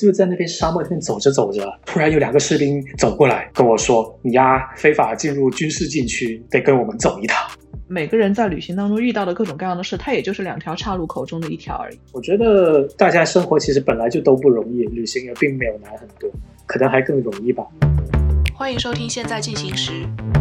就在那边沙漠那边走着走着，突然有两个士兵走过来跟我说：“你呀，非法进入军事禁区，得跟我们走一趟。”每个人在旅行当中遇到的各种各样的事，它也就是两条岔路口中的一条而已。我觉得大家生活其实本来就都不容易，旅行也并没有难很多，可能还更容易吧。欢迎收听《现在进行时》，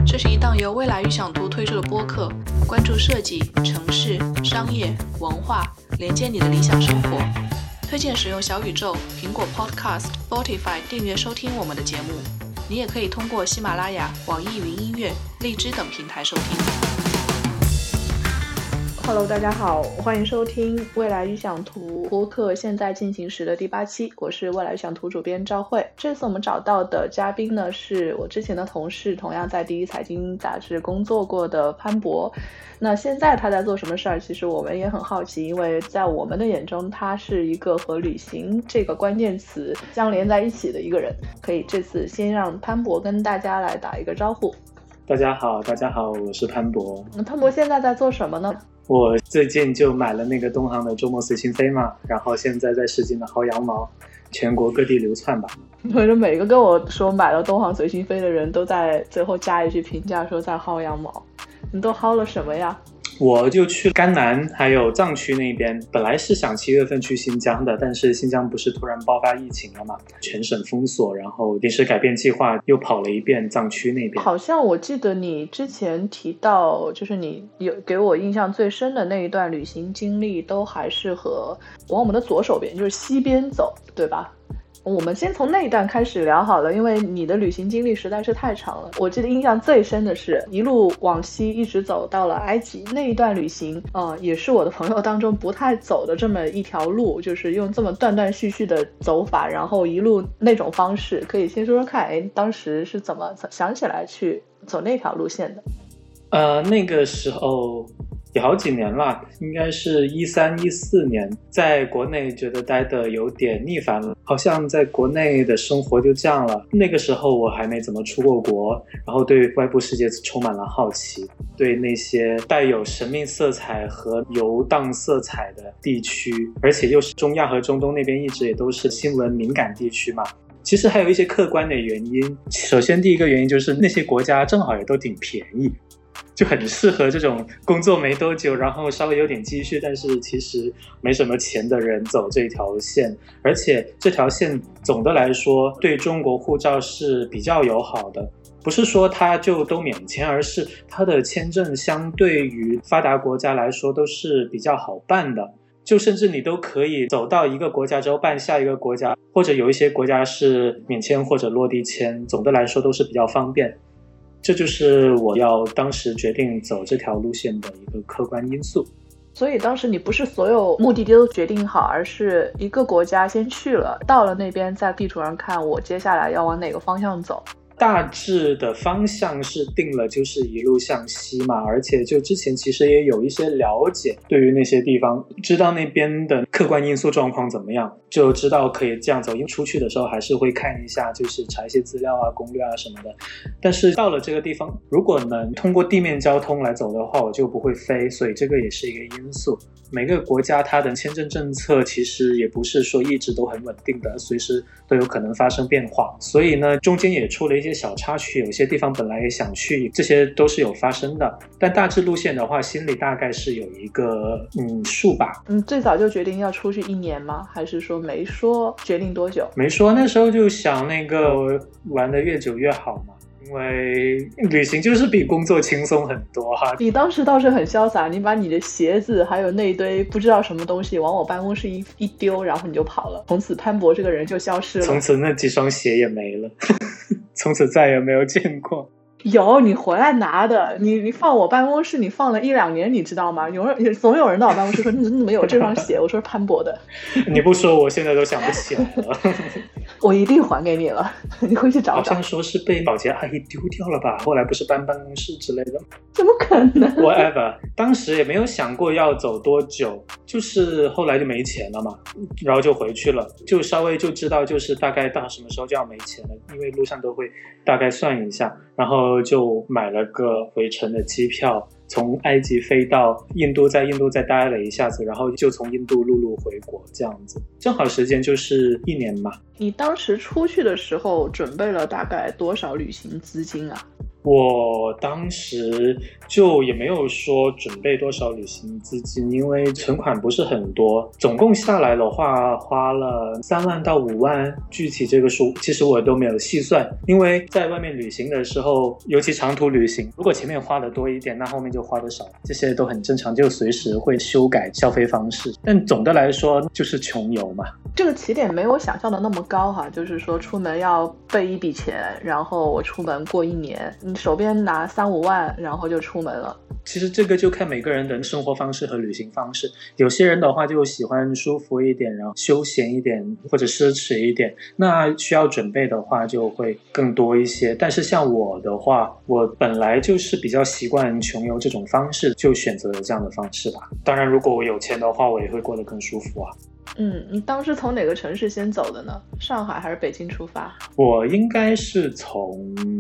这是一档由未来预想图推出的播客，关注设计、城市、商业、文化，连接你的理想生活。推荐使用小宇宙、苹果 Podcast、Spotify 订阅收听我们的节目。你也可以通过喜马拉雅、网易云音乐、荔枝等平台收听。Hello，大家好，欢迎收听未来预想图播客现在进行时的第八期，我是未来预想图主编赵慧。这次我们找到的嘉宾呢，是我之前的同事，同样在第一财经杂志工作过的潘博。那现在他在做什么事儿？其实我们也很好奇，因为在我们的眼中，他是一个和旅行这个关键词相连在一起的一个人。可以这次先让潘博跟大家来打一个招呼。大家好，大家好，我是潘博。那潘博现在在做什么呢？我最近就买了那个东航的周末随心飞嘛，然后现在在使劲的薅羊毛，全国各地流窜吧。反正每个跟我说买了东航随心飞的人都在最后加一句评价说在薅羊毛，你都薅了什么呀？我就去甘南，还有藏区那边。本来是想七月份去新疆的，但是新疆不是突然爆发疫情了嘛，全省封锁，然后临时改变计划，又跑了一遍藏区那边。好像我记得你之前提到，就是你有给我印象最深的那一段旅行经历，都还是和往我们的左手边，就是西边走，对吧？我们先从那一段开始聊好了，因为你的旅行经历实在是太长了。我记得印象最深的是一路往西，一直走到了埃及那一段旅行，呃，也是我的朋友当中不太走的这么一条路，就是用这么断断续续的走法，然后一路那种方式，可以先说说看，哎，当时是怎么想起来去走那条路线的？呃，那个时候。也好几年了，应该是一三一四年，在国内觉得待的有点腻烦了，好像在国内的生活就这样了。那个时候我还没怎么出过国，然后对外部世界充满了好奇，对那些带有神秘色彩和游荡色彩的地区，而且又是中亚和中东那边一直也都是新闻敏感地区嘛。其实还有一些客观的原因，首先第一个原因就是那些国家正好也都挺便宜。就很适合这种工作没多久，然后稍微有点积蓄，但是其实没什么钱的人走这条线。而且这条线总的来说对中国护照是比较友好的，不是说它就都免签，而是它的签证相对于发达国家来说都是比较好办的。就甚至你都可以走到一个国家之后办下一个国家，或者有一些国家是免签或者落地签，总的来说都是比较方便。这就是我要当时决定走这条路线的一个客观因素。所以当时你不是所有目的地都决定好，而是一个国家先去了，到了那边在地图上看我接下来要往哪个方向走。大致的方向是定了，就是一路向西嘛。而且就之前其实也有一些了解，对于那些地方，知道那边的客观因素状况怎么样，就知道可以这样走。因为出去的时候还是会看一下，就是查一些资料啊、攻略啊什么的。但是到了这个地方，如果能通过地面交通来走的话，我就不会飞，所以这个也是一个因素。每个国家它的签证政策其实也不是说一直都很稳定的，随时都有可能发生变化。所以呢，中间也出了一些。小插曲，有些地方本来也想去，这些都是有发生的。但大致路线的话，心里大概是有一个嗯数吧。嗯，最早就决定要出去一年吗？还是说没说决定多久？没说，那时候就想那个玩的越久越好嘛。因为旅行就是比工作轻松很多哈。你当时倒是很潇洒，你把你的鞋子还有那一堆不知道什么东西往我办公室一一丢，然后你就跑了。从此潘博这个人就消失了。从此那几双鞋也没了，从此再也没有见过。有你回来拿的，你你放我办公室，你放了一两年，你知道吗？有人总有人到我办公室说你怎么有这双鞋？我说潘博的。你不说，我现在都想不起来了。我一定还给你了，你回去找找。好像说是被保洁阿姨丢掉了吧？后来不是搬办公室之类的？怎么可能？Whatever，当时也没有想过要走多久，就是后来就没钱了嘛，然后就回去了，就稍微就知道就是大概到什么时候就要没钱了，因为路上都会大概算一下，然后后就买了个回程的机票，从埃及飞到印度，在印度再待了一下子，然后就从印度陆路回国，这样子，正好时间就是一年嘛。你当时出去的时候准备了大概多少旅行资金啊？我当时就也没有说准备多少旅行资金，因为存款不是很多，总共下来的话花了三万到五万，具体这个数其实我都没有细算，因为在外面旅行的时候，尤其长途旅行，如果前面花的多一点，那后面就花的少，这些都很正常，就随时会修改消费方式。但总的来说就是穷游嘛。这个起点没有想象的那么高哈，就是说出门要备一笔钱，然后我出门过一年。手边拿三五万，然后就出门了。其实这个就看每个人的生活方式和旅行方式。有些人的话就喜欢舒服一点，然后休闲一点或者奢侈一点，那需要准备的话就会更多一些。但是像我的话，我本来就是比较习惯穷游这种方式，就选择了这样的方式吧。当然，如果我有钱的话，我也会过得更舒服啊。嗯，你当时从哪个城市先走的呢？上海还是北京出发？我应该是从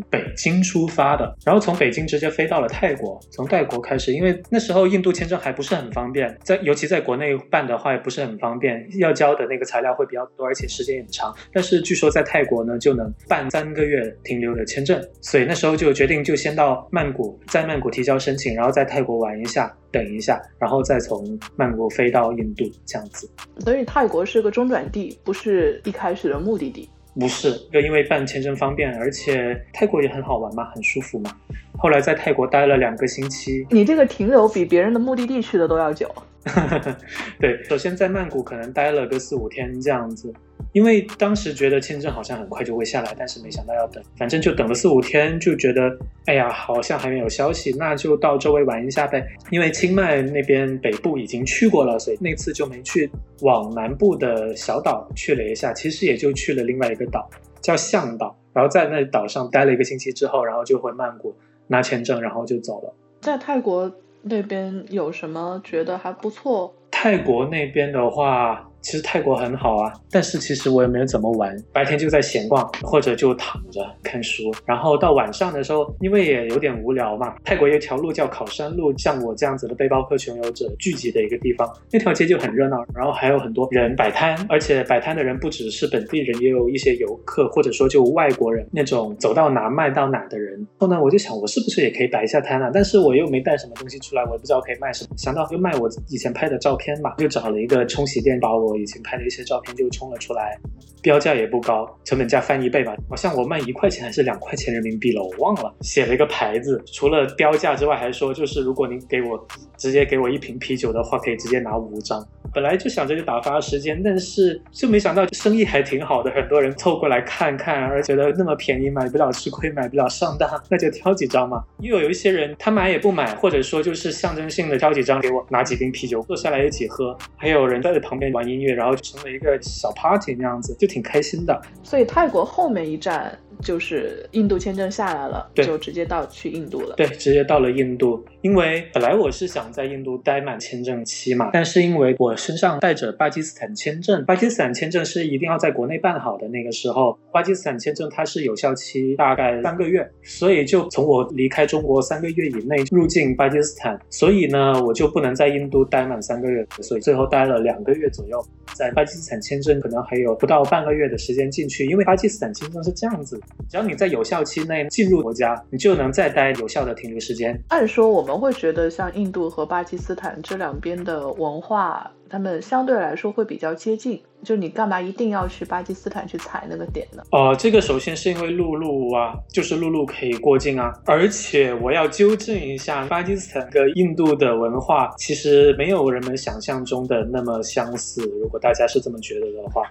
北京出发的，然后从北京直接飞到了泰国，从泰国开始，因为那时候印度签证还不是很方便，在尤其在国内办的话也不是很方便，要交的那个材料会比较多，而且时间也长。但是据说在泰国呢就能办三个月停留的签证，所以那时候就决定就先到曼谷，在曼谷提交申请，然后在泰国玩一下。等一下，然后再从曼谷飞到印度，这样子。所以泰国是个中转地，不是一开始的目的地。不是，就因为办签证方便，而且泰国也很好玩嘛，很舒服嘛。后来在泰国待了两个星期。你这个停留比别人的目的地去的都要久。对，首先在曼谷可能待了个四五天这样子。因为当时觉得签证好像很快就会下来，但是没想到要等，反正就等了四五天，就觉得哎呀，好像还没有消息，那就到周围玩一下呗。因为清迈那边北部已经去过了，所以那次就没去往南部的小岛去了一下，其实也就去了另外一个岛，叫向岛。然后在那岛上待了一个星期之后，然后就回曼谷拿签证，然后就走了。在泰国那边有什么觉得还不错？泰国那边的话。其实泰国很好啊，但是其实我也没有怎么玩，白天就在闲逛或者就躺着看书，然后到晚上的时候，因为也有点无聊嘛。泰国有一条路叫考山路，像我这样子的背包客穷游者聚集的一个地方，那条街就很热闹，然后还有很多人摆摊，而且摆摊的人不只是本地人，也有一些游客或者说就外国人那种走到哪卖到哪的人。后呢，我就想我是不是也可以摆一下摊啊？但是我又没带什么东西出来，我也不知道可以卖什么，想到就卖我以前拍的照片吧，就找了一个冲洗店把我。我以前拍的一些照片就冲了出来，标价也不高，成本价翻一倍吧，好像我卖一块钱还是两块钱人民币了，我忘了。写了一个牌子，除了标价之外，还说就是如果您给我直接给我一瓶啤酒的话，可以直接拿五张。本来就想着就打发时间，但是就没想到生意还挺好的，很多人凑过来看看，而觉得那么便宜，买不了吃亏，买不了上当，那就挑几张嘛。又有一些人他买也不买，或者说就是象征性的挑几张给我拿几瓶啤酒，坐下来一起喝。还有人在旁边玩音然后成了一个小 party 那样子，就挺开心的。所以泰国后面一站。就是印度签证下来了，就直接到去印度了。对，直接到了印度。因为本来我是想在印度待满签证期嘛，但是因为我身上带着巴基斯坦签证，巴基斯坦签证是一定要在国内办好的。那个时候，巴基斯坦签证它是有效期大概三个月，所以就从我离开中国三个月以内入境巴基斯坦，所以呢，我就不能在印度待满三个月，所以最后待了两个月左右。在巴基斯坦签证可能还有不到半个月的时间进去，因为巴基斯坦签证是这样子。只要你在有效期内进入国家，你就能再待有效的停留时间。按说我们会觉得像印度和巴基斯坦这两边的文化。他们相对来说会比较接近，就你干嘛一定要去巴基斯坦去踩那个点呢？哦，这个首先是因为陆路啊，就是陆路可以过境啊。而且我要纠正一下，巴基斯坦跟印度的文化其实没有人们想象中的那么相似。如果大家是这么觉得的话，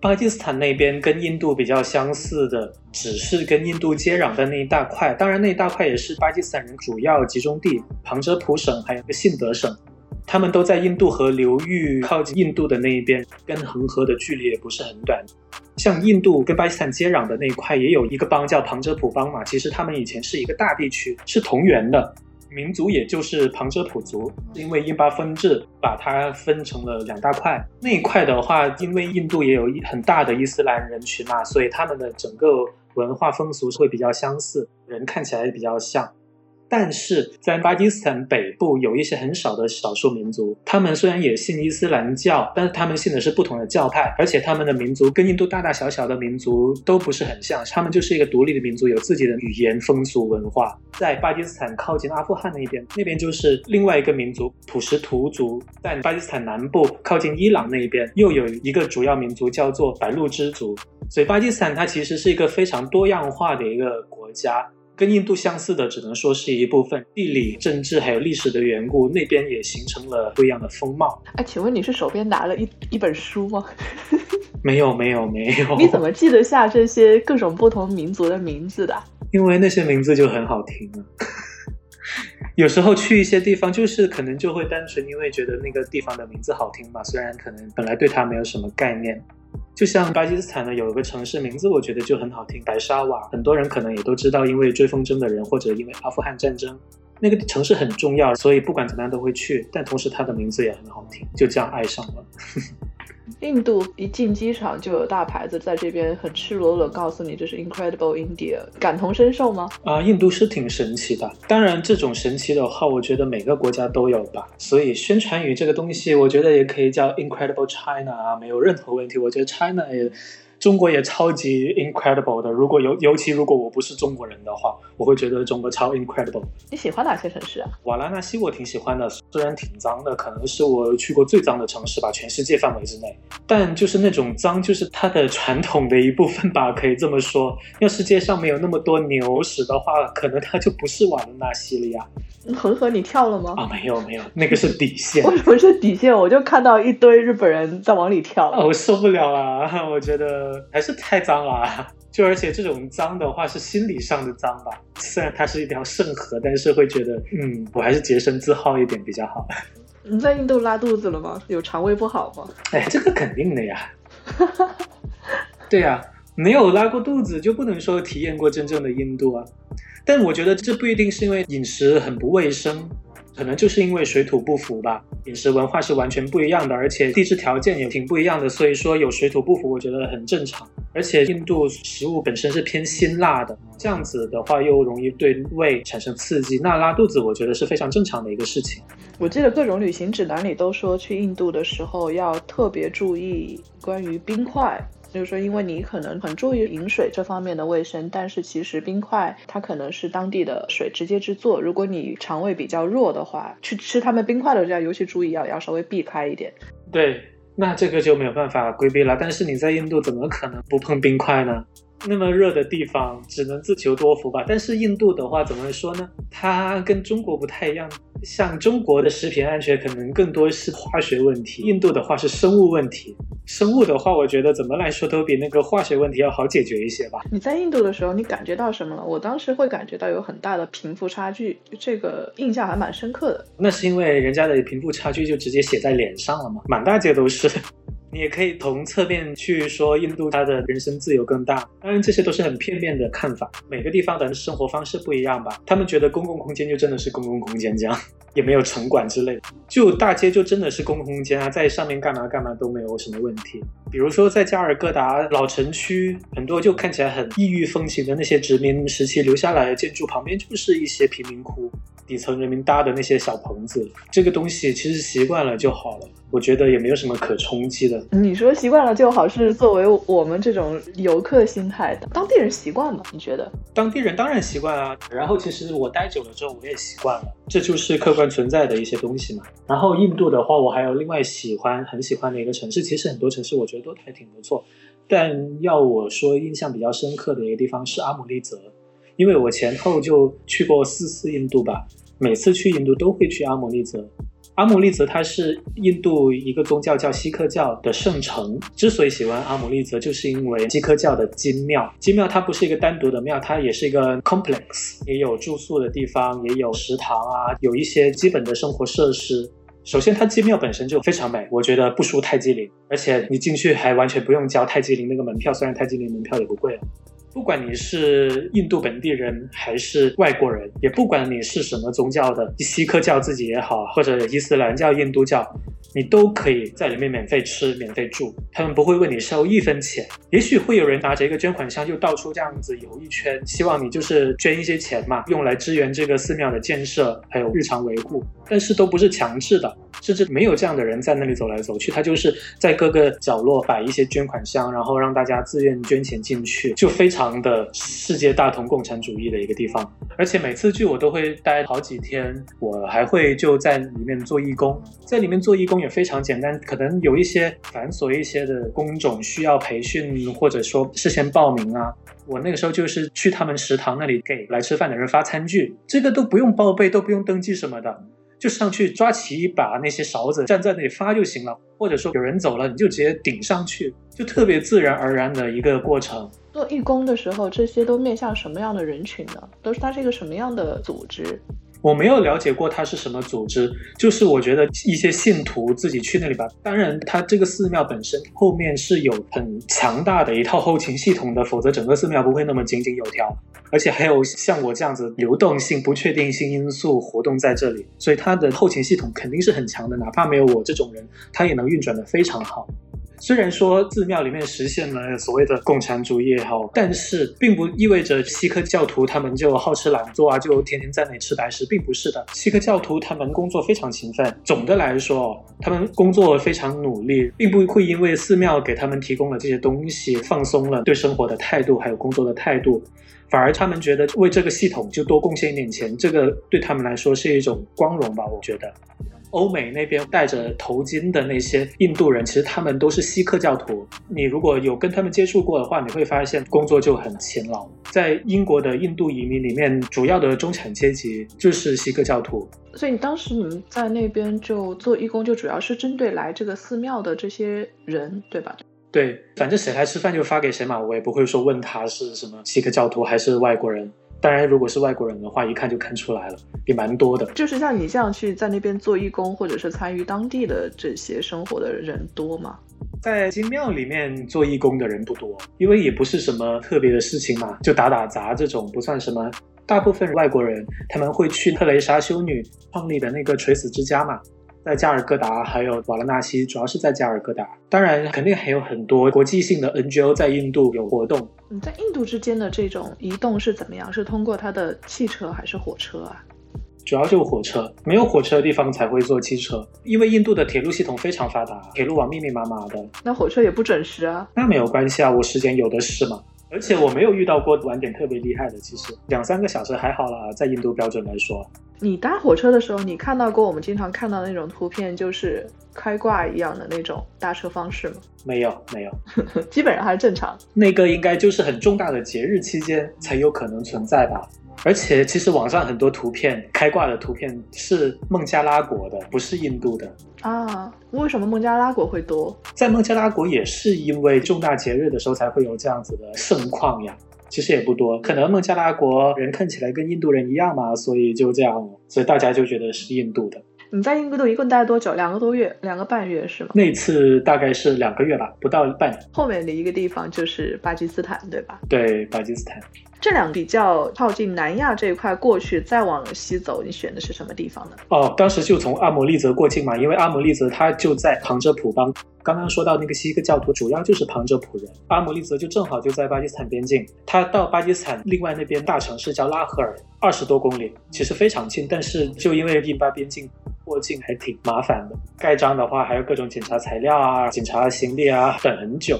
巴基斯坦那边跟印度比较相似的，只是跟印度接壤的那一大块。当然，那一大块也是巴基斯坦人主要集中地，旁遮普省还有个信德省。他们都在印度河流域靠近印度的那一边，跟恒河的距离也不是很短。像印度跟巴基斯坦接壤的那一块，也有一个邦叫旁遮普邦嘛。其实他们以前是一个大地区，是同源的民族，也就是旁遮普族。因为印巴分治，把它分成了两大块。那一块的话，因为印度也有很大的伊斯兰人群嘛，所以他们的整个文化风俗会比较相似，人看起来也比较像。但是在巴基斯坦北部有一些很少的少数民族，他们虽然也信伊斯兰教，但是他们信的是不同的教派，而且他们的民族跟印度大大小小的民族都不是很像，他们就是一个独立的民族，有自己的语言、风俗、文化。在巴基斯坦靠近阿富汗那一边，那边就是另外一个民族普什图族；在巴基斯坦南部靠近伊朗那一边，又有一个主要民族叫做白路支族。所以巴基斯坦它其实是一个非常多样化的一个国家。跟印度相似的，只能说是一部分地理、政治还有历史的缘故，那边也形成了不一样的风貌。哎，请问你是手边拿了一一本书吗？没有，没有，没有。你怎么记得下这些各种不同民族的名字的？因为那些名字就很好听啊。有时候去一些地方，就是可能就会单纯因为觉得那个地方的名字好听嘛，虽然可能本来对它没有什么概念。就像巴基斯坦呢，有一个城市名字，我觉得就很好听，白沙瓦。很多人可能也都知道，因为追风筝的人，或者因为阿富汗战争，那个城市很重要，所以不管怎么样都会去。但同时，它的名字也很好听，就这样爱上了。印度一进机场就有大牌子在这边很赤裸裸告诉你这是 Incredible India，感同身受吗？啊，印度是挺神奇的。当然，这种神奇的话，我觉得每个国家都有吧。所以宣传语这个东西，我觉得也可以叫 Incredible China 啊，没有任何问题。我觉得 China 也。中国也超级 incredible 的，如果尤尤其如果我不是中国人的话，我会觉得中国超 incredible。你喜欢哪些城市啊？瓦拉纳西我挺喜欢的，虽然挺脏的，可能是我去过最脏的城市吧，全世界范围之内。但就是那种脏，就是它的传统的一部分吧，可以这么说。要世界上没有那么多牛屎的话，可能它就不是瓦拉纳西了呀。恒河，你跳了吗？啊，没有没有，那个是底线。为什么是底线？我就看到一堆日本人在往里跳。啊，我受不了啊，我觉得还是太脏了。啊就而且这种脏的话是心理上的脏吧。虽然它是一条圣河，但是会觉得，嗯，我还是洁身自好一点比较好。你在印度拉肚子了吗？有肠胃不好吗？哎，这个肯定的呀。对呀，没有拉过肚子就不能说体验过真正的印度啊。但我觉得这不一定是因为饮食很不卫生，可能就是因为水土不服吧。饮食文化是完全不一样的，而且地质条件也挺不一样的，所以说有水土不服，我觉得很正常。而且印度食物本身是偏辛辣的，这样子的话又容易对胃产生刺激，那拉肚子我觉得是非常正常的一个事情。我记得各种旅行指南里都说，去印度的时候要特别注意关于冰块。就是说，因为你可能很注意饮水这方面的卫生，但是其实冰块它可能是当地的水直接制作。如果你肠胃比较弱的话，去吃他们冰块的时候，尤其注意要要稍微避开一点。对，那这个就没有办法规避了。但是你在印度怎么可能不碰冰块呢？那么热的地方，只能自求多福吧。但是印度的话，怎么说呢？它跟中国不太一样。像中国的食品安全可能更多是化学问题，印度的话是生物问题。生物的话，我觉得怎么来说都比那个化学问题要好解决一些吧。你在印度的时候，你感觉到什么了？我当时会感觉到有很大的贫富差距，这个印象还蛮深刻的。那是因为人家的贫富差距就直接写在脸上了嘛，满大街都是。你也可以从侧面去说印度它的人身自由更大，当然这些都是很片面的看法，每个地方的生活方式不一样吧。他们觉得公共空间就真的是公共空间这样，也没有城管之类的，就大街就真的是公共空间啊，在上面干嘛干嘛都没有什么问题。比如说在加尔各答老城区，很多就看起来很异域风情的那些殖民时期留下来的建筑旁边就是一些贫民窟。底层人民搭的那些小棚子，这个东西其实习惯了就好了，我觉得也没有什么可冲击的。你说习惯了就好，是作为我们这种游客心态的，当地人习惯吗？你觉得？当地人当然习惯啊。然后其实我待久了之后，我也习惯了，这就是客观存在的一些东西嘛。然后印度的话，我还有另外喜欢很喜欢的一个城市，其实很多城市我觉得都还挺不错，但要我说印象比较深刻的一个地方是阿姆利则。因为我前后就去过四次印度吧，每次去印度都会去阿姆利则。阿姆利则它是印度一个宗教叫锡克教的圣城。之所以喜欢阿姆利则，就是因为锡克教的金庙。金庙它不是一个单独的庙，它也是一个 complex，也有住宿的地方，也有食堂啊，有一些基本的生活设施。首先，它金庙本身就非常美，我觉得不输泰姬陵，而且你进去还完全不用交泰姬陵那个门票，虽然泰姬陵门票也不贵啊。不管你是印度本地人还是外国人，也不管你是什么宗教的，锡克教自己也好，或者伊斯兰教、印度教，你都可以在里面免费吃、免费住，他们不会问你收一分钱。也许会有人拿着一个捐款箱就到处这样子游一圈，希望你就是捐一些钱嘛，用来支援这个寺庙的建设还有日常维护，但是都不是强制的，甚至没有这样的人在那里走来走去，他就是在各个角落摆一些捐款箱，然后让大家自愿捐钱进去，就非常。的世界大同共产主义的一个地方，而且每次去我都会待好几天，我还会就在里面做义工，在里面做义工也非常简单，可能有一些繁琐一些的工种需要培训，或者说事先报名啊。我那个时候就是去他们食堂那里给来吃饭的人发餐具，这个都不用报备，都不用登记什么的。就上去抓起一把那些勺子，站在那里发就行了。或者说有人走了，你就直接顶上去，就特别自然而然的一个过程。做义工的时候，这些都面向什么样的人群呢？都是它是一个什么样的组织？我没有了解过它是什么组织，就是我觉得一些信徒自己去那里吧。当然，它这个寺庙本身后面是有很强大的一套后勤系统的，否则整个寺庙不会那么井井有条。而且还有像我这样子流动性、不确定性因素活动在这里，所以它的后勤系统肯定是很强的。哪怕没有我这种人，它也能运转的非常好。虽然说寺庙里面实现了所谓的共产主义也好，但是并不意味着锡克教徒他们就好吃懒做啊，就天天在那里吃白食，并不是的。锡克教徒他们工作非常勤奋，总的来说，他们工作非常努力，并不会因为寺庙给他们提供了这些东西，放松了对生活的态度，还有工作的态度，反而他们觉得为这个系统就多贡献一点钱，这个对他们来说是一种光荣吧，我觉得。欧美那边戴着头巾的那些印度人，其实他们都是锡克教徒。你如果有跟他们接触过的话，你会发现工作就很勤劳。在英国的印度移民里面，主要的中产阶级就是锡克教徒。所以你当时你们在那边就做义工，就主要是针对来这个寺庙的这些人，对吧？对，反正谁来吃饭就发给谁嘛，我也不会说问他是什么锡克教徒还是外国人。当然，如果是外国人的话，一看就看出来了，也蛮多的。就是像你这样去在那边做义工，或者是参与当地的这些生活的人多吗？在金庙里面做义工的人不多，因为也不是什么特别的事情嘛，就打打杂这种不算什么。大部分外国人他们会去特蕾莎修女创立的那个垂死之家嘛。在加尔各答还有瓦拉纳西，主要是在加尔各答。当然，肯定还有很多国际性的 NGO 在印度有活动。嗯在印度之间的这种移动是怎么样？是通过它的汽车还是火车啊？主要就是火车，没有火车的地方才会坐汽车，因为印度的铁路系统非常发达，铁路网密密麻麻的。那火车也不准时啊？那没有关系啊，我时间有的是嘛。而且我没有遇到过晚点特别厉害的，其实两三个小时还好啦，在印度标准来说。你搭火车的时候，你看到过我们经常看到的那种图片，就是开挂一样的那种搭车方式吗？没有，没有，基本上还是正常。那个应该就是很重大的节日期间才有可能存在吧。而且，其实网上很多图片开挂的图片是孟加拉国的，不是印度的啊。为什么孟加拉国会多？在孟加拉国也是因为重大节日的时候才会有这样子的盛况呀。其实也不多，可能孟加拉国人看起来跟印度人一样嘛，所以就这样了，所以大家就觉得是印度的。你在印度一共待了多久？两个多月，两个半月是吗？那次大概是两个月吧，不到半年。后面的一个地方就是巴基斯坦，对吧？对，巴基斯坦。这两比较靠近南亚这一块过去，再往西走，你选的是什么地方呢？哦，当时就从阿姆利则过境嘛，因为阿姆利则它就在旁遮普邦。刚刚说到那个锡克教徒，主要就是旁遮普人。阿姆利则就正好就在巴基斯坦边境，他到巴基斯坦另外那边大城市叫拉合尔，二十多公里，其实非常近。但是就因为印巴边境过境还挺麻烦的，盖章的话还有各种检查材料啊、检查行李啊，等很久。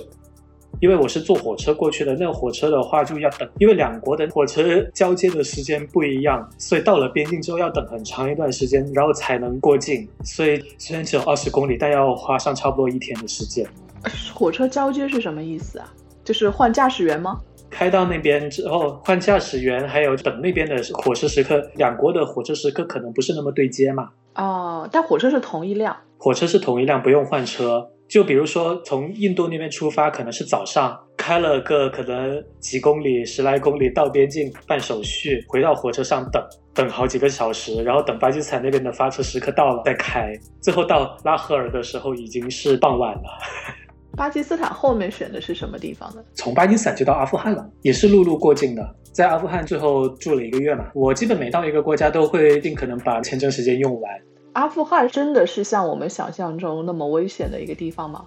因为我是坐火车过去的，那个火车的话就要等，因为两国的火车交接的时间不一样，所以到了边境之后要等很长一段时间，然后才能过境。所以虽然只有二十公里，但要花上差不多一天的时间。火车交接是什么意思啊？就是换驾驶员吗？开到那边之后换驾驶员，还有等那边的火车时刻，两国的火车时刻可能不是那么对接嘛。哦，但火车是同一辆。火车是同一辆，不用换车。就比如说，从印度那边出发，可能是早上开了个可能几公里、十来公里到边境办手续，回到火车上等等好几个小时，然后等巴基斯坦那边的发车时刻到了再开，最后到拉合尔的时候已经是傍晚了。巴基斯坦后面选的是什么地方呢？从巴基斯坦就到阿富汗了，也是陆路过境的。在阿富汗最后住了一个月嘛，我基本每到一个国家都会尽可能把签证时间用完。阿富汗真的是像我们想象中那么危险的一个地方吗？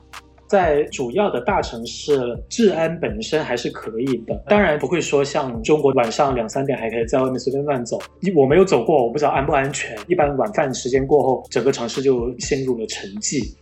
在主要的大城市，治安本身还是可以的，当然不会说像中国晚上两三点还可以在外面随便乱走。我没有走过，我不知道安不安全。一般晚饭时间过后，整个城市就陷入了沉寂。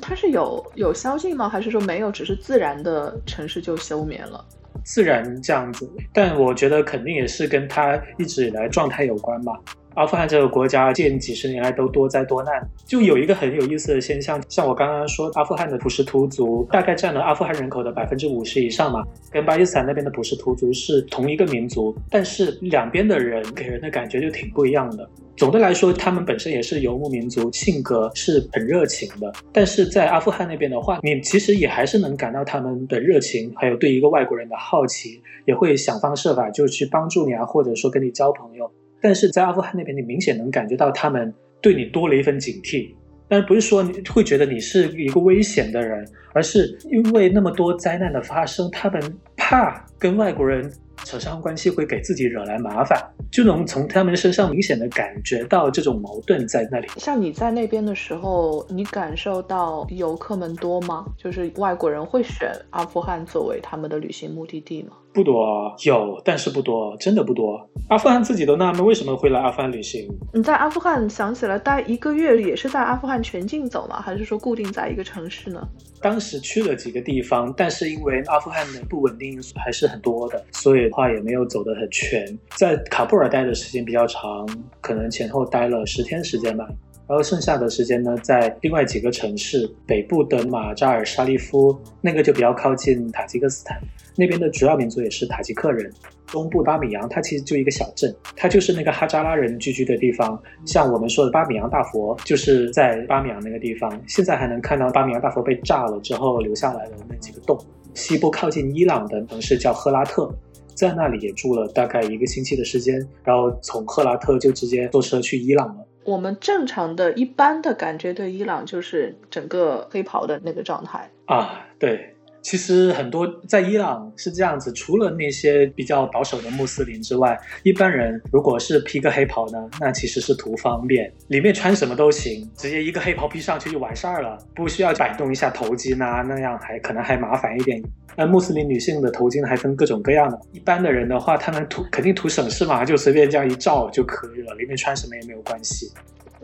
它是有有宵禁吗？还是说没有，只是自然的城市就休眠了？自然这样子，但我觉得肯定也是跟它一直以来状态有关吧。阿富汗这个国家近几十年来都多灾多难，就有一个很有意思的现象，像我刚刚说，阿富汗的普什图族大概占了阿富汗人口的百分之五十以上嘛，跟巴基斯坦那边的普什图族是同一个民族，但是两边的人给人的感觉就挺不一样的。总的来说，他们本身也是游牧民族，性格是很热情的，但是在阿富汗那边的话，你其实也还是能感到他们的热情，还有对一个外国人的好奇，也会想方设法就去帮助你啊，或者说跟你交朋友。但是在阿富汗那边，你明显能感觉到他们对你多了一份警惕，但不是说你会觉得你是一个危险的人，而是因为那么多灾难的发生，他们怕跟外国人。扯上关系会给自己惹来麻烦，就能从他们身上明显的感觉到这种矛盾在那里。像你在那边的时候，你感受到游客们多吗？就是外国人会选阿富汗作为他们的旅行目的地吗？不多，有，但是不多，真的不多。阿富汗自己都纳闷为什么会来阿富汗旅行。你在阿富汗想起来待一个月，也是在阿富汗全境走吗？还是说固定在一个城市呢？当时去了几个地方，但是因为阿富汗的不稳定因素还是很多的，所以的话也没有走得很全。在卡布尔待的时间比较长，可能前后待了十天时间吧。然后剩下的时间呢，在另外几个城市，北部的马扎尔沙利夫，那个就比较靠近塔吉克斯坦，那边的主要民族也是塔吉克人。东部巴米扬，它其实就一个小镇，它就是那个哈扎拉人聚居的地方。像我们说的巴米扬大佛，就是在巴米扬那个地方。现在还能看到巴米扬大佛被炸了之后留下来的那几个洞。西部靠近伊朗的城市叫赫拉特，在那里也住了大概一个星期的时间，然后从赫拉特就直接坐车去伊朗了。我们正常的一般的感觉对伊朗就是整个黑袍的那个状态啊，对。其实很多在伊朗是这样子，除了那些比较保守的穆斯林之外，一般人如果是披个黑袍呢，那其实是图方便，里面穿什么都行，直接一个黑袍披上去就完事儿了，不需要摆动一下头巾啊，那样还可能还麻烦一点。那穆斯林女性的头巾还分各种各样的，一般的人的话，他们图肯定图省事嘛，就随便这样一罩就可以了，里面穿什么也没有关系。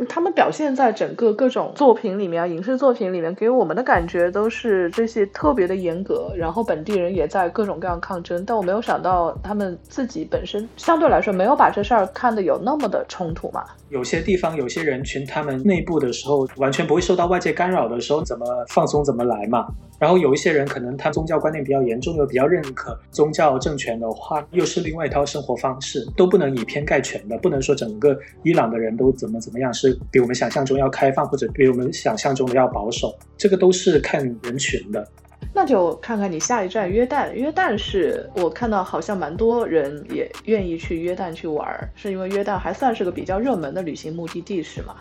他们表现在整个各种作品里面啊，影视作品里面给我们的感觉都是这些特别的严格，然后本地人也在各种各样抗争。但我没有想到他们自己本身相对来说没有把这事儿看得有那么的冲突嘛。有些地方有些人群，他们内部的时候完全不会受到外界干扰的时候，怎么放松怎么来嘛。然后有一些人可能他宗教观念比较严重，又比较认可宗教政权的话，又是另外一套生活方式，都不能以偏概全的，不能说整个伊朗的人都怎么怎么样，是比我们想象中要开放，或者比我们想象中的要保守，这个都是看人群的。那就看看你下一站约旦，约旦是我看到好像蛮多人也愿意去约旦去玩，是因为约旦还算是个比较热门的旅行目的地，是吗？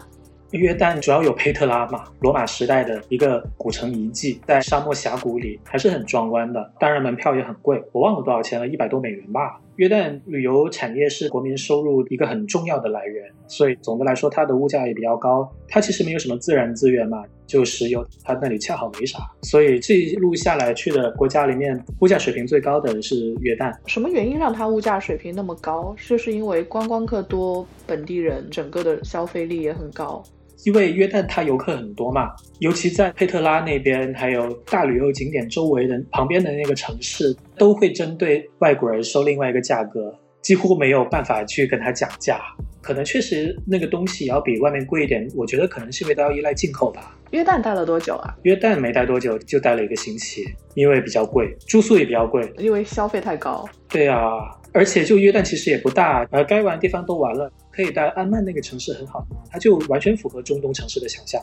约旦主要有佩特拉嘛，罗马时代的一个古城遗迹，在沙漠峡谷里还是很壮观的。当然门票也很贵，我忘了多少钱了，一百多美元吧。约旦旅游产业是国民收入一个很重要的来源，所以总的来说它的物价也比较高。它其实没有什么自然资源嘛，就石油，它那里恰好没啥。所以这一路下来去的国家里面，物价水平最高的是约旦。什么原因让它物价水平那么高？就是因为观光客多，本地人整个的消费力也很高。因为约旦它游客很多嘛，尤其在佩特拉那边，还有大旅游景点周围的旁边的那个城市，都会针对外国人收另外一个价格，几乎没有办法去跟他讲价。可能确实那个东西要比外面贵一点，我觉得可能是因为都要依赖进口吧。约旦待了多久啊？约旦没待多久，就待了一个星期，因为比较贵，住宿也比较贵，因为消费太高。对啊。而且就约旦其实也不大，呃，该玩的地方都玩了，可以在安曼那个城市很好，它就完全符合中东城市的想象。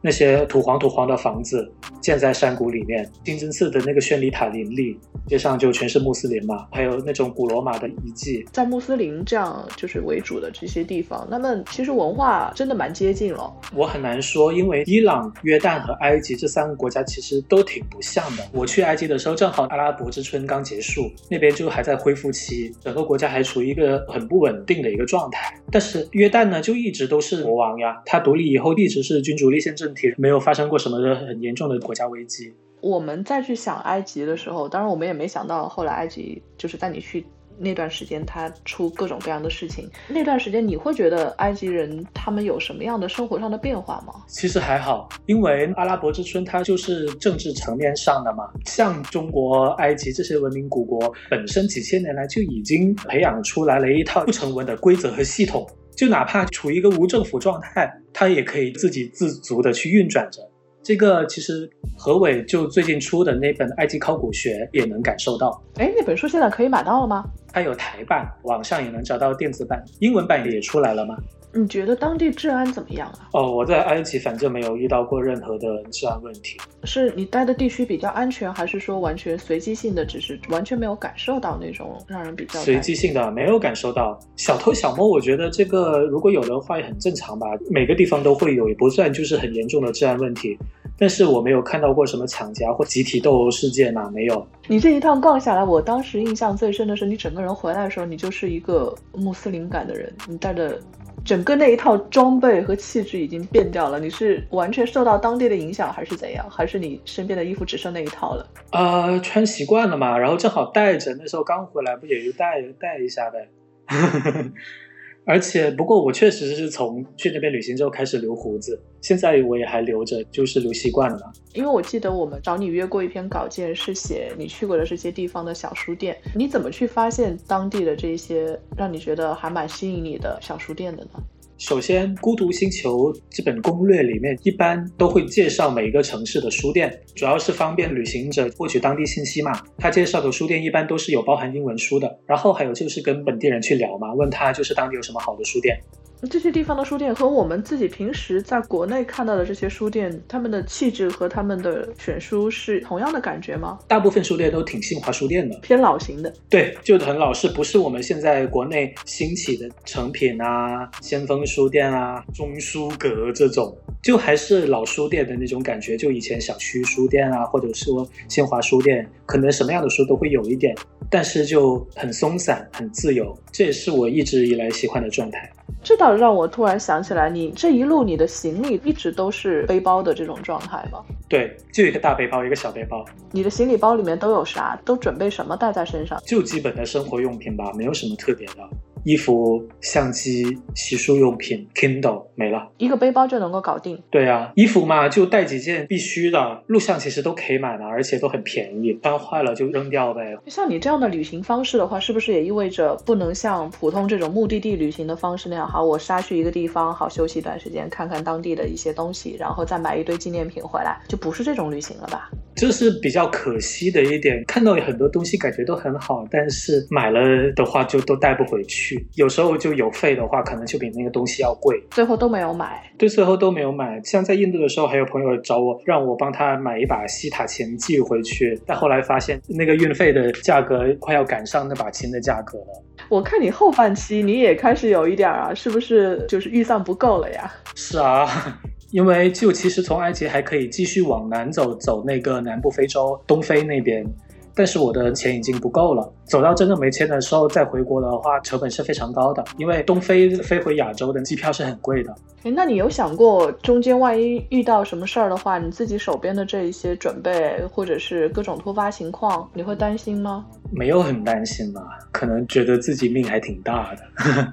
那些土黄土黄的房子建在山谷里面，清真寺的那个宣礼塔林立，街上就全是穆斯林嘛，还有那种古罗马的遗迹。在穆斯林这样就是为主的这些地方，那么其实文化真的蛮接近了。我很难说，因为伊朗、约旦和埃及这三个国家其实都挺不像的。我去埃及的时候，正好阿拉伯之春刚结束，那边就还在恢复期，整个国家还处于一个很不稳定的一个状态。但是约旦呢，就一直都是国王呀，他独立以后一直是君主立宪政体，没有发生过什么很严重的国家危机。我们再去想埃及的时候，当然我们也没想到后来埃及就是在你去。那段时间他出各种各样的事情，那段时间你会觉得埃及人他们有什么样的生活上的变化吗？其实还好，因为阿拉伯之春它就是政治层面上的嘛，像中国、埃及这些文明古国本身几千年来就已经培养出来了一套不 成文的规则和系统，就哪怕处于一个无政府状态，它也可以自给自足的去运转着。这个其实何伟就最近出的那本《埃及考古学》也能感受到。哎，那本书现在可以买到了吗？它有台版，网上也能找到电子版，英文版也出来了吗？你觉得当地治安怎么样啊？哦，我在埃及反正没有遇到过任何的治安问题。是你待的地区比较安全，还是说完全随机性的，只是完全没有感受到那种让人比较随机性的，没有感受到小偷小摸？我觉得这个如果有的话也很正常吧，每个地方都会有，也不算就是很严重的治安问题。但是我没有看到过什么抢劫或集体斗殴事件呐，没有。你这一趟逛下来，我当时印象最深的是，你整个人回来的时候，你就是一个穆斯林感的人，你带着。整个那一套装备和气质已经变掉了，你是完全受到当地的影响，还是怎样？还是你身边的衣服只剩那一套了？呃，穿习惯了嘛，然后正好带着，那时候刚回来，不也就带带一下呗。而且，不过我确实是从去那边旅行之后开始留胡子，现在我也还留着，就是留习惯了。因为我记得我们找你约过一篇稿件，是写你去过的这些地方的小书店，你怎么去发现当地的这些让你觉得还蛮吸引你的小书店的呢？首先，《孤独星球》这本攻略里面一般都会介绍每一个城市的书店，主要是方便旅行者获取当地信息嘛。他介绍的书店一般都是有包含英文书的，然后还有就是跟本地人去聊嘛，问他就是当地有什么好的书店。这些地方的书店和我们自己平时在国内看到的这些书店，他们的气质和他们的选书是同样的感觉吗？大部分书店都挺新华书店的，偏老型的。对，就很老式，不是我们现在国内兴起的成品啊、先锋书店啊、中书阁这种，就还是老书店的那种感觉。就以前小区书店啊，或者说新华书店，可能什么样的书都会有一点，但是就很松散、很自由，这也是我一直以来喜欢的状态。这倒让我突然想起来，你这一路你的行李一直都是背包的这种状态吗？对，就一个大背包，一个小背包。你的行李包里面都有啥？都准备什么带在身上？就基本的生活用品吧，没有什么特别的。衣服、相机、洗漱用品、Kindle 没了，一个背包就能够搞定。对啊，衣服嘛就带几件必须的，录像其实都可以买的，而且都很便宜，穿坏了就扔掉呗。像你这样的旅行方式的话，是不是也意味着不能像普通这种目的地旅行的方式那样？好，我杀去一个地方，好休息一段时间，看看当地的一些东西，然后再买一堆纪念品回来，就不是这种旅行了吧？这是比较可惜的一点，看到有很多东西感觉都很好，但是买了的话就都带不回去，有时候就有费的话，可能就比那个东西要贵，最后都没有买。对，最后都没有买。像在印度的时候，还有朋友找我，让我帮他买一把西塔琴寄回去，但后来发现那个运费的价格快要赶上那把琴的价格了。我看你后半期你也开始有一点啊，是不是就是预算不够了呀？是啊。因为就其实从埃及还可以继续往南走，走那个南部非洲东非那边，但是我的钱已经不够了。走到真正没钱的时候再回国的话，成本是非常高的。因为东飞飞回亚洲的机票是很贵的。哎，那你有想过中间万一遇到什么事儿的话，你自己手边的这一些准备或者是各种突发情况，你会担心吗？没有很担心吧，可能觉得自己命还挺大的。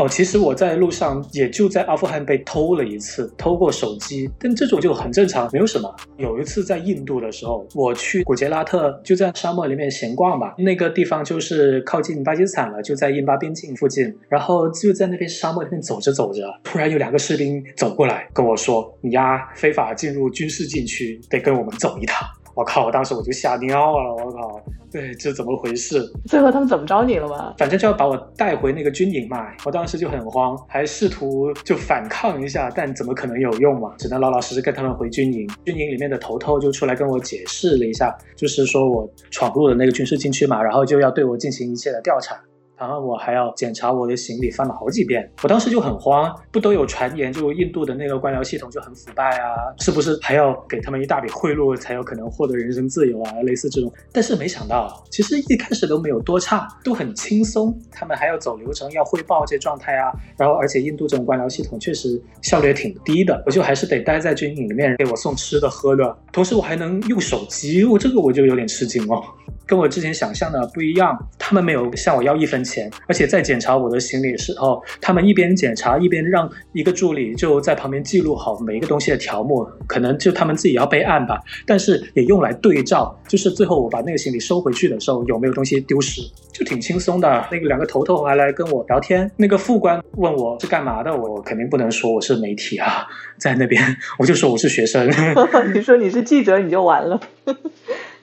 哦，其实我在路上也就在阿富汗被偷了一次，偷过手机，但这种就很正常，没有什么。有一次在印度的时候，我去古杰拉特，就在沙漠里面闲逛吧，那个地方就是靠近巴基斯坦了，就在印巴边境附近。然后就在那边沙漠里面走着走着，突然有两个士兵走过来跟我说：“你呀，非法进入军事禁区，得跟我们走一趟。”我靠！我当时我就吓尿了，我靠！对，这怎么回事？最后他们怎么着你了吗？反正就要把我带回那个军营嘛。我当时就很慌，还试图就反抗一下，但怎么可能有用嘛？只能老老实实跟他们回军营。军营里面的头头就出来跟我解释了一下，就是说我闯入了那个军事禁区嘛，然后就要对我进行一切的调查。然后我还要检查我的行李，翻了好几遍。我当时就很慌，不都有传言，就印度的那个官僚系统就很腐败啊，是不是还要给他们一大笔贿赂才有可能获得人身自由啊？类似这种。但是没想到，其实一开始都没有多差，都很轻松。他们还要走流程，要汇报这状态啊。然后而且印度这种官僚系统确实效率也挺低的，我就还是得待在军营里面给我送吃的喝的，同时我还能用手机，我这个我就有点吃惊哦。跟我之前想象的不一样，他们没有向我要一分钱，而且在检查我的行李的时候，他们一边检查一边让一个助理就在旁边记录好每一个东西的条目，可能就他们自己要备案吧，但是也用来对照，就是最后我把那个行李收回去的时候有没有东西丢失，就挺轻松的。那个两个头头还来跟我聊天，那个副官问我是干嘛的，我肯定不能说我是媒体啊，在那边我就说我是学生。你说你是记者你就完了。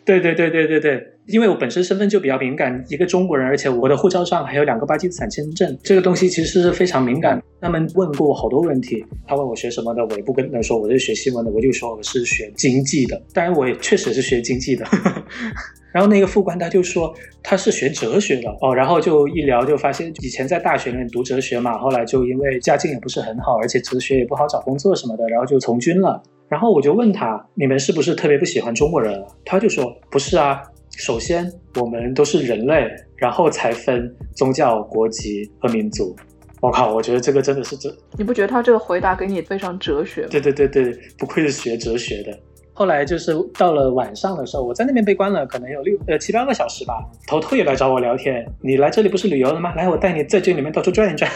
对对对对对对，因为我本身身份就比较敏感，一个中国人，而且我的护照上还有两个巴基斯坦签证，这个东西其实是非常敏感。他们问过我好多问题，他问我学什么的，我也不跟他说我是学新闻的，我就说我是学经济的。当然我也确实是学经济的。然后那个副官他就说他是学哲学的哦，然后就一聊就发现以前在大学里面读哲学嘛，后来就因为家境也不是很好，而且哲学也不好找工作什么的，然后就从军了。然后我就问他：“你们是不是特别不喜欢中国人？”他就说：“不是啊，首先我们都是人类，然后才分宗教、国籍和民族。”我靠，我觉得这个真的是这……你不觉得他这个回答给你非常哲学？对对对对，不愧是学哲学的。后来就是到了晚上的时候，我在那边被关了，可能有六呃七八个小时吧。头头也来找我聊天：“你来这里不是旅游的吗？来，我带你在这里面到处转一转。”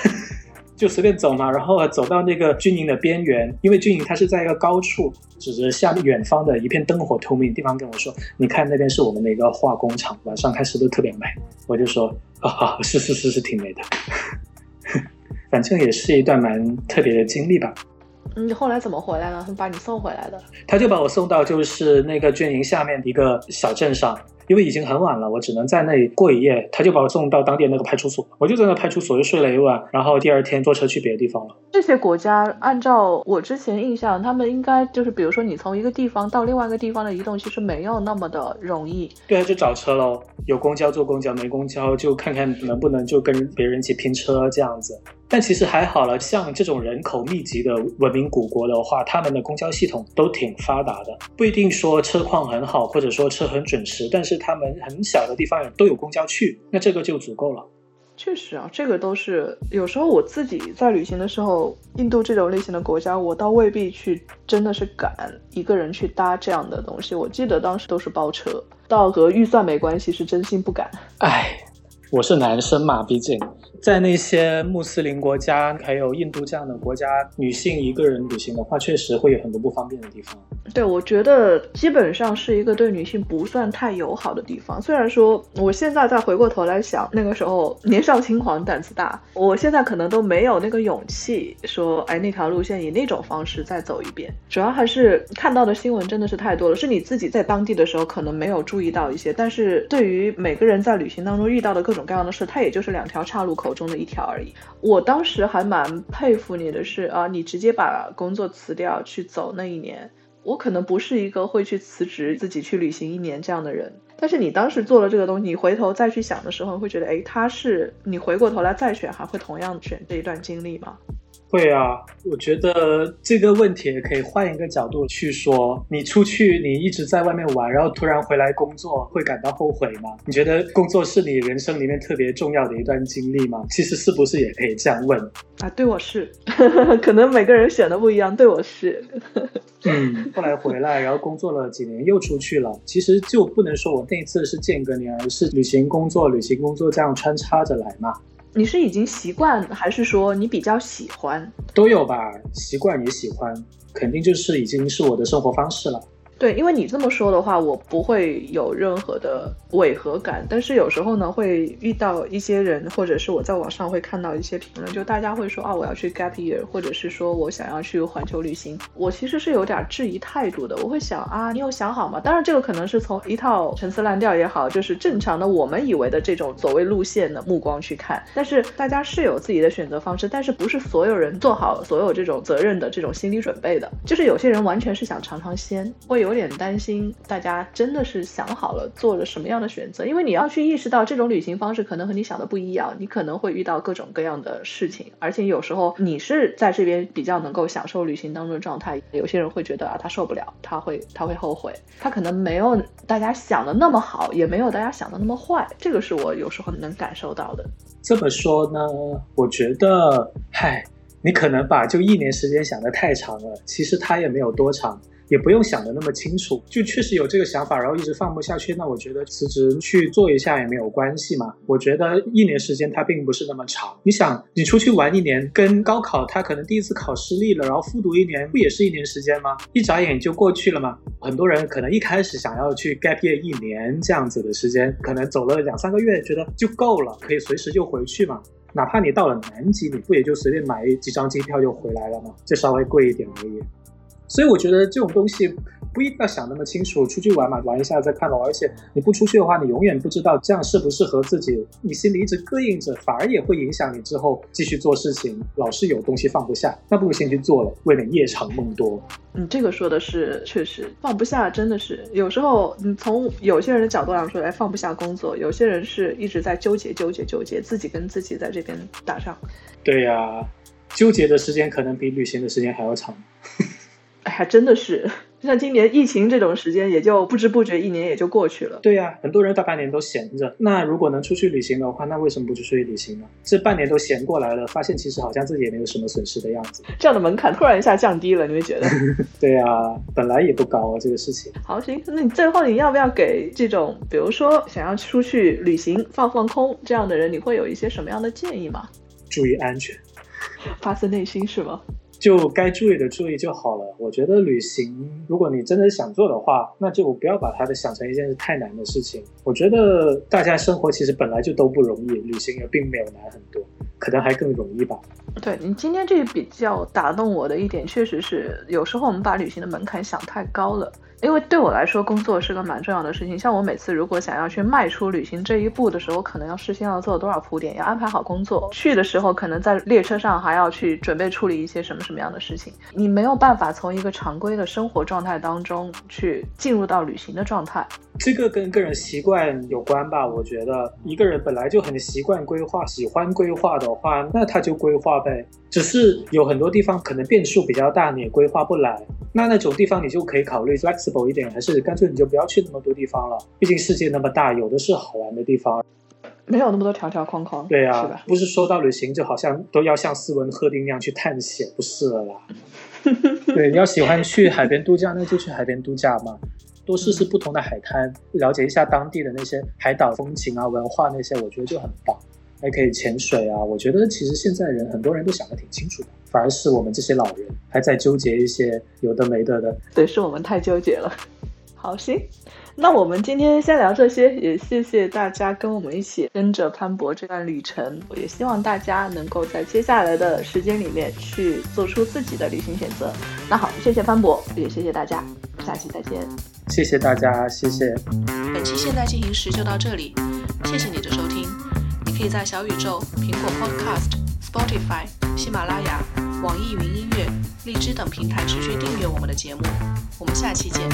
就随便走嘛，然后走到那个军营的边缘，因为军营它是在一个高处，指着下面远方的一片灯火通明的地方跟我说：“你看那边是我们的一个化工厂，晚上开始都特别美。”我就说：“啊，是是是是挺美的。”反正也是一段蛮特别的经历吧。你后来怎么回来呢？把你送回来的？他就把我送到就是那个军营下面一个小镇上。因为已经很晚了，我只能在那里过一夜。他就把我送到当地那个派出所，我就在那派出所又睡了一晚，然后第二天坐车去别的地方了。这些国家按照我之前印象，他们应该就是，比如说你从一个地方到另外一个地方的移动，其实没有那么的容易。对啊，就找车喽，有公交坐公交，没公交就看看能不能就跟别人一起拼车这样子。但其实还好了，像这种人口密集的文明古国的话，他们的公交系统都挺发达的，不一定说车况很好，或者说车很准时，但是他们很小的地方都有公交去，那这个就足够了。确实啊，这个都是有时候我自己在旅行的时候，印度这种类型的国家，我倒未必去真的是敢一个人去搭这样的东西。我记得当时都是包车，倒和预算没关系，是真心不敢。哎，我是男生嘛，毕竟。在那些穆斯林国家，还有印度这样的国家，女性一个人旅行的话，确实会有很多不方便的地方。对，我觉得基本上是一个对女性不算太友好的地方。虽然说，我现在再回过头来想，那个时候年少轻狂，胆子大，我现在可能都没有那个勇气说，哎，那条路线以那种方式再走一遍。主要还是看到的新闻真的是太多了，是你自己在当地的时候可能没有注意到一些，但是对于每个人在旅行当中遇到的各种各样的事，它也就是两条岔路口。中的一条而已。我当时还蛮佩服你的是啊，你直接把工作辞掉去走那一年。我可能不是一个会去辞职自己去旅行一年这样的人，但是你当时做了这个东西，你回头再去想的时候，会觉得哎，他是你回过头来再选，还会同样选这一段经历吗？会啊，我觉得这个问题可以换一个角度去说。你出去，你一直在外面玩，然后突然回来工作，会感到后悔吗？你觉得工作是你人生里面特别重要的一段经历吗？其实是不是也可以这样问啊？对我是，可能每个人选的不一样。对我是，嗯。后来回来，然后工作了几年，又出去了。其实就不能说我那一次是间隔年，而是旅行工作、旅行工作这样穿插着来嘛。你是已经习惯，还是说你比较喜欢？都有吧，习惯也喜欢，肯定就是已经是我的生活方式了。对，因为你这么说的话，我不会有任何的违和感。但是有时候呢，会遇到一些人，或者是我在网上会看到一些评论，就大家会说啊，我要去 gap year，或者是说我想要去环球旅行。我其实是有点质疑态度的。我会想啊，你有想好吗？当然，这个可能是从一套陈词滥调也好，就是正常的我们以为的这种所谓路线的目光去看。但是大家是有自己的选择方式，但是不是所有人做好所有这种责任的这种心理准备的。就是有些人完全是想尝尝鲜，会有。有点担心，大家真的是想好了做了什么样的选择？因为你要去意识到，这种旅行方式可能和你想的不一样，你可能会遇到各种各样的事情，而且有时候你是在这边比较能够享受旅行当中的状态，有些人会觉得啊，他受不了，他会他会后悔，他可能没有大家想的那么好，也没有大家想的那么坏，这个是我有时候能感受到的。这么说呢，我觉得，嗨，你可能把就一年时间想的太长了，其实它也没有多长。也不用想的那么清楚，就确实有这个想法，然后一直放不下去。那我觉得辞职去做一下也没有关系嘛。我觉得一年时间它并不是那么长。你想，你出去玩一年，跟高考他可能第一次考失利了，然后复读一年，不也是一年时间吗？一眨眼就过去了吗？很多人可能一开始想要去 gap year 一年这样子的时间，可能走了两三个月，觉得就够了，可以随时就回去嘛。哪怕你到了南极，你不也就随便买几张机票就回来了吗？就稍微贵一点而已。所以我觉得这种东西不一定要想那么清楚，出去玩嘛，玩一下再看咯。而且你不出去的话，你永远不知道这样适不适合自己，你心里一直膈应着，反而也会影响你之后继续做事情。老是有东西放不下，那不如先去做了，未免夜长梦多。嗯，这个说的是确实放不下，真的是有时候你从有些人的角度上说，哎，放不下工作；有些人是一直在纠结、纠结、纠结，自己跟自己在这边打仗。对呀，纠结的时间可能比旅行的时间还要长。哎，还真的是，就像今年疫情这种时间，也就不知不觉一年也就过去了。对呀，很多人大半年都闲着。那如果能出去旅行的话，那为什么不去出去旅行呢？这半年都闲过来了，发现其实好像自己也没有什么损失的样子。这样的门槛突然一下降低了，你会觉得？对呀，本来也不高啊，这个事情。好，行，那你最后你要不要给这种，比如说想要出去旅行放放空这样的人，你会有一些什么样的建议吗？注意安全，发自内心是吗？就该注意的注意就好了。我觉得旅行，如果你真的想做的话，那就不要把它的想成一件太难的事情。我觉得大家生活其实本来就都不容易，旅行也并没有难很多，可能还更容易吧。对你今天这个比较打动我的一点，确实是有时候我们把旅行的门槛想太高了。因为对我来说，工作是个蛮重要的事情。像我每次如果想要去迈出旅行这一步的时候，可能要事先要做多少铺垫，要安排好工作。去的时候，可能在列车上还要去准备处理一些什么什么样的事情。你没有办法从一个常规的生活状态当中去进入到旅行的状态。这个跟个人习惯有关吧？我觉得一个人本来就很习惯规划，喜欢规划的话，那他就规划呗。只是有很多地方可能变数比较大，你也规划不来。那那种地方你就可以考虑 flexible 一点，还是干脆你就不要去那么多地方了。毕竟世界那么大，有的是好玩的地方，没有那么多条条框框。对啊，不是说到旅行就好像都要像斯文赫定那样去探险，不是了啦。对，你要喜欢去海边度假，那就去海边度假嘛，多试试不同的海滩，了解一下当地的那些海岛风情啊、文化那些，我觉得就很棒。还可以潜水啊！我觉得其实现在人很多人都想的挺清楚的，反而是我们这些老人还在纠结一些有的没的的。对，是我们太纠结了。好，行，那我们今天先聊这些，也谢谢大家跟我们一起跟着潘博这段旅程，也希望大家能够在接下来的时间里面去做出自己的旅行选择。那好，谢谢潘博，也谢谢大家，下期再见。谢谢大家，谢谢。本期现在进行时就到这里，谢谢你的收听。你可以在小宇宙、苹果 Podcast、Spotify、喜马拉雅网易云音乐荔枝等平台持续订阅我们的节目。我们下期见。